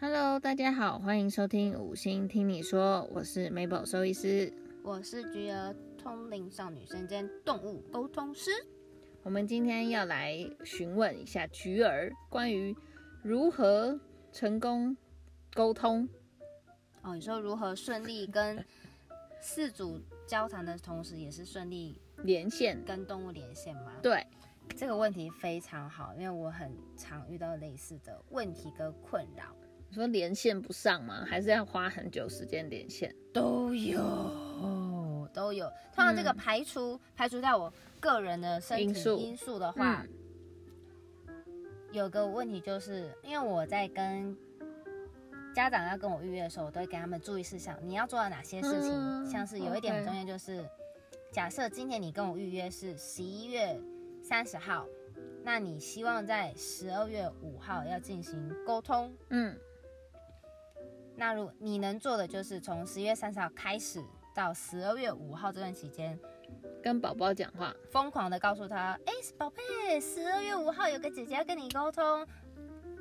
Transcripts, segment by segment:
Hello，大家好，欢迎收听五星听你说，我是 Mabel 兽医师。我是菊儿，通灵少女身兼动物沟通师。我们今天要来询问一下菊儿关于如何成功沟通。哦，你说如何顺利跟四主交谈的同时，也是顺利连线，跟动物连线吗？对，这个问题非常好，因为我很常遇到类似的问题跟困扰。你说连线不上吗？还是要花很久时间连线？都有，都有。通常这个排除、排除掉我个人的身体因素因素的话，有个问题就是，因为我在跟家长要跟我预约的时候，我都会给他们注意事项，你要做到哪些事情，嗯像是有一点很重要，就是假设今天你跟我预约是十一月三十号，那你希望在十二月五号要进行沟通，嗯，那如你能做的就是从十月三十号开始到十二月五号这段期间，跟宝宝讲话，疯狂的告诉他，哎、宝贝，十二月五号有个姐姐要跟你沟通，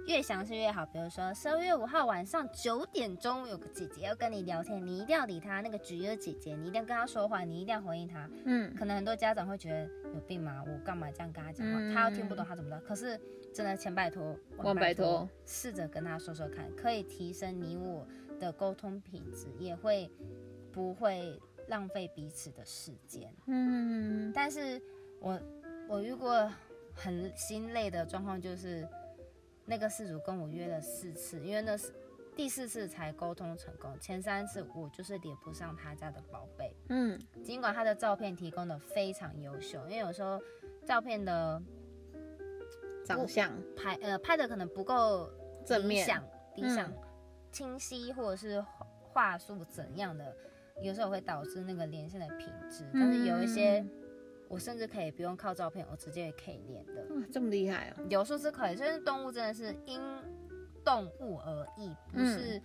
越详细越好。比如说十二月五号晚上九点钟有个姐姐要跟你聊天，你一定要理她，那个橘儿姐姐，你一定要跟她说话，你一定要回应她。嗯，可能很多家长会觉得有病吗？我干嘛这样跟她讲话？嗯她又听不懂，她怎么了？可是真的，千拜托，万拜托，试着跟她说说看，可以提升你我的沟通品质，也会不会浪费彼此的时间。嗯，但是我我遇过很心累的状况，就是那个事主跟我约了四次，因为那是第四次才沟通成功，前三次我就是连不上他家的宝贝。嗯，尽管他的照片提供的非常优秀，因为有时候照片的 长相拍呃拍的可能不够正面理想理想、嗯清晰，或者是话话术怎样的，有时候会导致那个连线的品质。但是有一些，我甚至可以不用靠照片，我直接也可以连的。哇，这么厉害啊，有数是可以，就是动物真的是因动物而异，不是。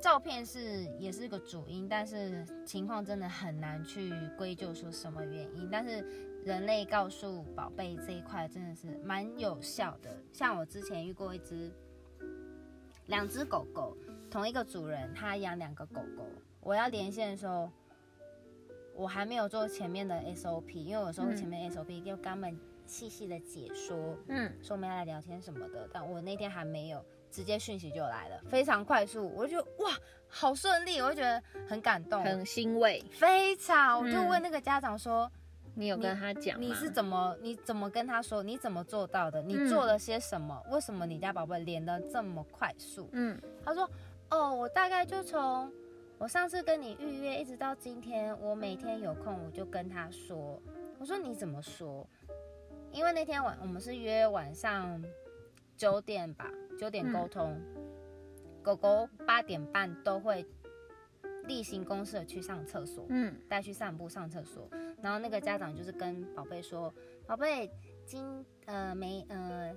照片是也是个主因，但是情况真的很难去归咎出什么原因。但是人类告诉宝贝这一块真的是蛮有效的。像我之前遇过一只两只狗狗，同一个主人，他养两个狗狗。我要连线的时候，我还没有做前面的 SOP，因为有时候前面 SOP 就跟他们细细的解说，嗯，说我们要来聊天什么的，但我那天还没有，直接讯息就来了，非常快速，我就觉得哇，好顺利，我就觉得很感动，很欣慰。非常，我就嗯问那个家长说，你有跟他讲吗？你是怎么你怎么跟他说，你怎么做到的？你嗯做了些什么？为什么你家宝贝连得这么快速？嗯他说，哦，我大概就从我上次跟你预约一直到今天，我每天有空我就跟他说，我说你怎么说？因为那天晚我们是约晚上九点吧，九点沟通，狗狗八点半都会例行公事的去上厕所，嗯带去散步上厕所，然后那个家长就是跟宝贝说，宝贝，今呃没呃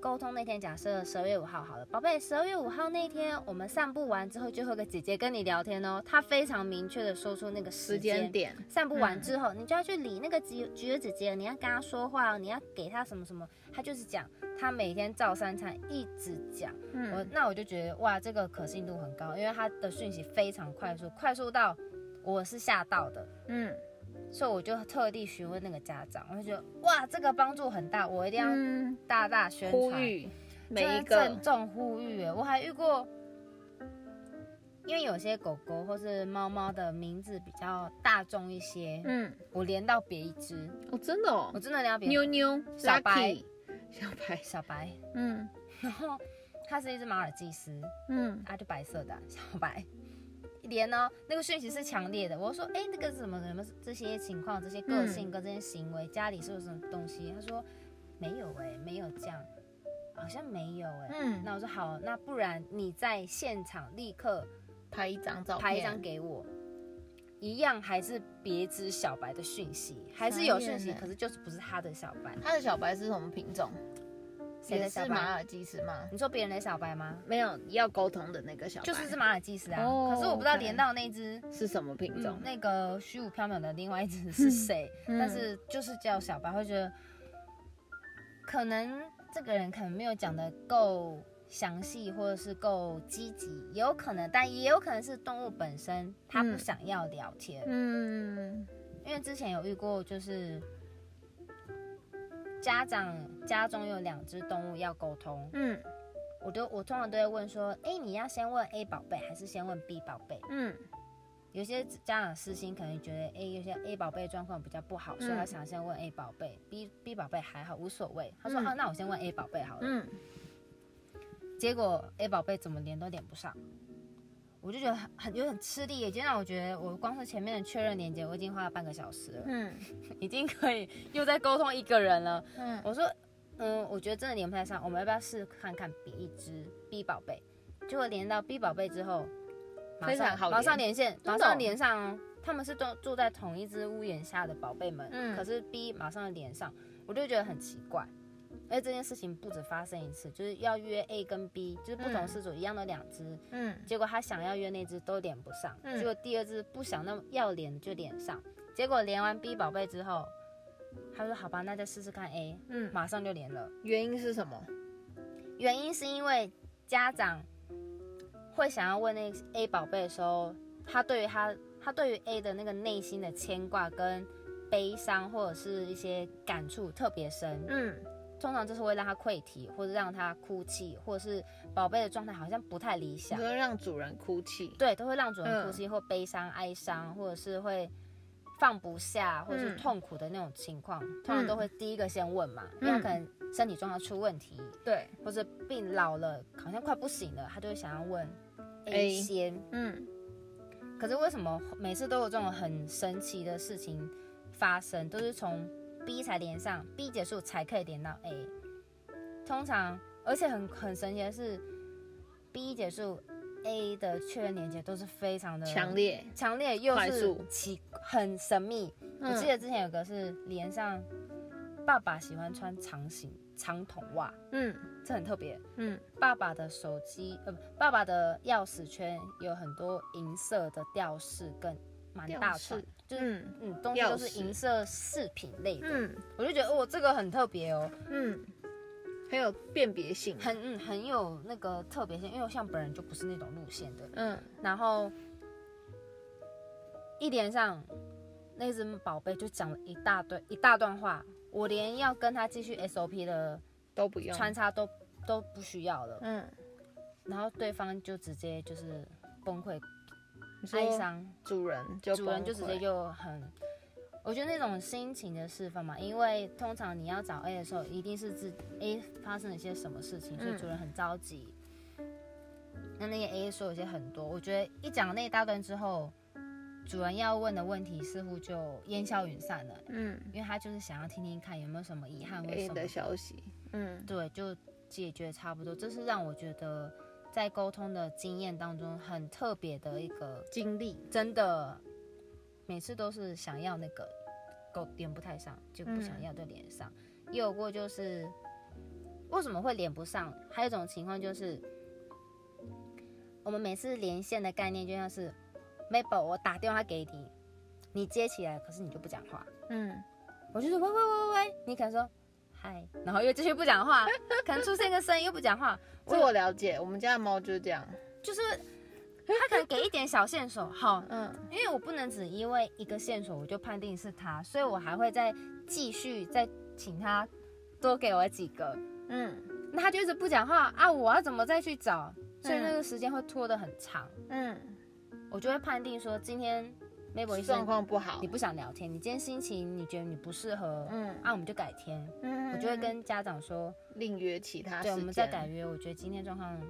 沟通那天假设十二月五号好了，宝贝，十二月五号那天我们散步完之后就会有个姐姐跟你聊天哦，她非常明确的说出那个时时间。点，散步完之后，你就要去理那个橘橘子姐姐，你要跟她说话哦，你要给她什么什么，她就是讲，她每天照三餐一直讲，我嗯那我就觉得哇，这个可信度很高，因为她的讯息非常快速，快速到我是吓到的，嗯所以我就特地询问那个家长，我就觉得哇，这个帮助很大，我一定要嗯，大大宣传，呼吁每一个郑重呼吁。我还遇过，因为有些狗狗或是猫猫的名字比较大众一些，嗯，我连到别一只，哦，真的哦我，真的连到别妞妞小白小白，小白，嗯然后它是一只马尔济斯，嗯啊，就白色的啊、小白。连呢，那个讯息是强烈的。我说，哎、那个什么什么这些情况、这些个性跟这些行为，家里是有什么东西？他说没有哎、没有这样，好像没有哎、嗯，那我说好，那不然你在现场立刻拍一张照片，拍一张给我，一样还是别只小白的讯息，还是有讯息，可是就是不是他的小白，他的小白是什么品种？也谁的小白？是马尔济斯吗？你说别人的小白吗？没有要沟通的那个小白，就是是马尔济斯啊，哦可是我不知道连到那只。是什么品种嗯，？那个虚无缥缈的另外一只 是谁？嗯但是就是叫小白，会觉得可能这个人可能没有讲的够详细或者是够积极，也有可能，但也有可能是动物本身它不想要聊天。嗯因为之前有遇过，就是家长家中有两只动物要沟通，嗯我都我通常都会问说，哎，你要先问 A 宝贝还是先问 B 宝贝？嗯有些家长私心可能觉得，哎，有些 A 宝贝状况比较不好，所以他想先问 A 宝贝，B B 宝贝还好无所谓。他说，嗯啊，那我先问 A 宝贝好了。嗯结果 A 宝贝怎么连都连不上，我就觉得很很有点吃力，已经让我觉得我光是前面的确认连接，我已经花了半个小时了，嗯 已经可以又在沟通一个人了。嗯我说，嗯，我觉得真的连不太上，我们要不要试看看比一只 B 宝贝？结果连到 B 宝贝之后，马上马上连线，马上连上哦。他们是都住在同一只屋檐下的宝贝们，嗯可是 B 马上连上，我就觉得很奇怪。而且这件事情不止发生一次，就是要约 A 跟 B，就是不同嗯。事主一样的两只，嗯。结果他想要约那只都连不上，嗯。结果第二只不想那么要连就连上，结果连完 B 宝贝之后，他说好吧，那再试试看 A，嗯，马上就连了。原因是什么？原因是因为家长会想要问那个 A 宝贝的时候，他对于他他对于 A 的那个内心的牵挂跟悲伤或者是一些感触特别深，嗯通常就是会让他溃体，或者让他哭泣，或者是宝贝的状态好像不太理想，都会让主人哭泣。对，都会让主人嗯哭泣或悲伤、哀伤，或者是会放不下，或者是嗯痛苦的那种情况，通常都会第一个先问嘛，因嗯为他可能身体状况出问题，对，或者病老了，好像快不行了，他就会想要问 A 先。嗯可是为什么每次都有这种很神奇的事情发生，都是从 B 才连上，B 结束才可以连到 A？通常，而且很很神奇的是，B 结束 A 的确认连接都是非常的强烈。强烈又是奇很神秘。我记得之前有个是连上爸爸喜欢穿长型长筒袜，嗯这很特别。嗯爸爸的手机呃，不爸爸的钥匙圈有很多银色的吊饰跟蛮大串，就是嗯。嗯东西都是银色饰品类的，嗯。我就觉得哦这个很特别哦，嗯，很有辨别性。很嗯很有那个特别性，因为我像本人就不是那种路线的，嗯。然后一连上那只宝贝就讲了一大堆一大段话，我连要跟他继续 SOP 的都不用。穿插都都不需要了，嗯，然后对方就直接就是崩溃哀伤，主人就主人就直接就很，我觉得那种心情的释放嘛，因为通常你要找 A 的时候，一定是自 A 发生了一些什么事情，所以嗯主人很着急。那那个 A 说有些很多，我觉得一讲那一大段之后，主人要问的问题似乎就烟消云散了，嗯因为他就是想要听听看有没有什么遗憾或什么的消息。嗯对，就解决差不多。这是让我觉得在沟通的经验当中很特别的一个经历。真的每次都是想要那个够连不太上，就不想要就连上。也有过就是为什么会连不上？还有一种情况就是，我们每次连线的概念就像是 Mabel，我打电话给你，你接起来，可是你就不讲话。嗯我就是喂喂喂喂喂，你可能说嗨，然后又继续不讲话，可能出现一个声音又不讲话。这我了解，我们家的猫就是这样。就是它可能给一点小线索，好，嗯因为我不能只因为一个线索我就判定是他，所以我还会再继续再请他多给我几个。嗯那他就一直不讲话啊，我要怎么再去找？所以那个时间会拖得很长，嗯，我就会判定说今天 Mabel 医状况不好你。不想聊天，你今天心情你觉得你不适合，嗯啊，我们就改天。嗯我就会跟家长说，另约其他时对，我们再改约。我觉得今天状况，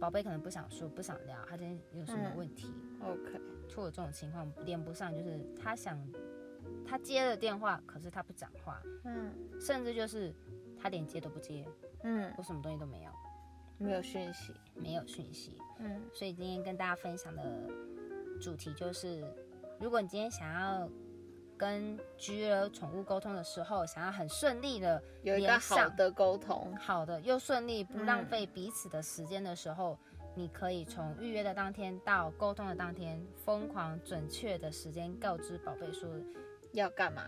宝贝可能不想说，不想聊，他今天有什么嗯问题？OK。出了这种情况连不上，就是他想他接了电话，可是他不讲话，嗯甚至就是他连接都不接，嗯，我什么东西都没有，没有讯息。没有讯息。嗯所以今天跟大家分享的主题就是，如果你今天想要跟橘儿宠物沟通的时候，想要很顺利的有一个好的沟通。好的又顺利，不浪嗯费彼此的时间的时候，你可以从预约的当天到沟通的当天，疯狂准确的时间告知宝贝说，要干嘛？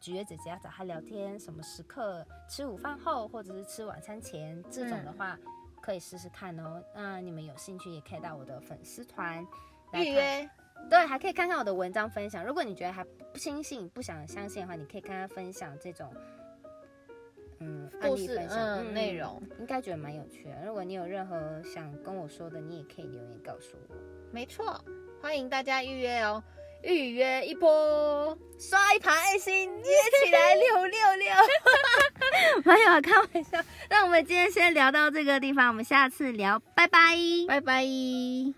菊儿姐姐要找他聊天，什么时刻吃午饭后或者是吃晚餐前这种的话，可以试试看哦。那你们有兴趣也可以到我的粉丝团预约。对，还可以看看我的文章分享。如果你觉得还不相信、不想相信的话，你可以看看分享这种，嗯，故事嗯内容，应该觉得蛮有趣的。如果你有任何想跟我说的，你也可以留言告诉我。没错，欢迎大家预约哦，预约一波，刷一排爱心，约起来六六六。没有开玩笑。那我们今天先聊到这个地方，我们下次聊，拜拜，拜拜。